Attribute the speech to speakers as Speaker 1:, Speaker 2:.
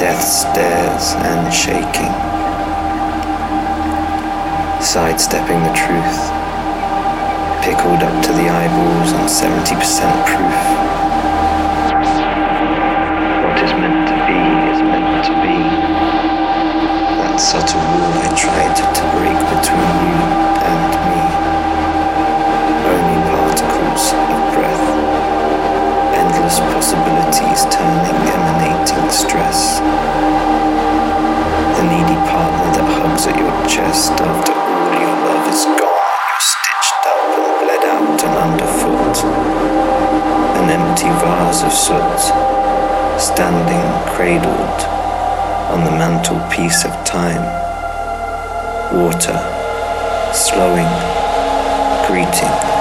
Speaker 1: Death stares and shaking, sidestepping the truth, pickled up to the eyeballs on 70% proof. What is meant to be is meant to be. That subtle wall I tried to break between you and me. Only particles of breath endless possibilities turning emanating stress wounds at your chest after all your love is gone. You're stitched up and bled out and underfoot. An empty vase of soot, standing cradled on the mantelpiece of time. Water, slowing, greeting.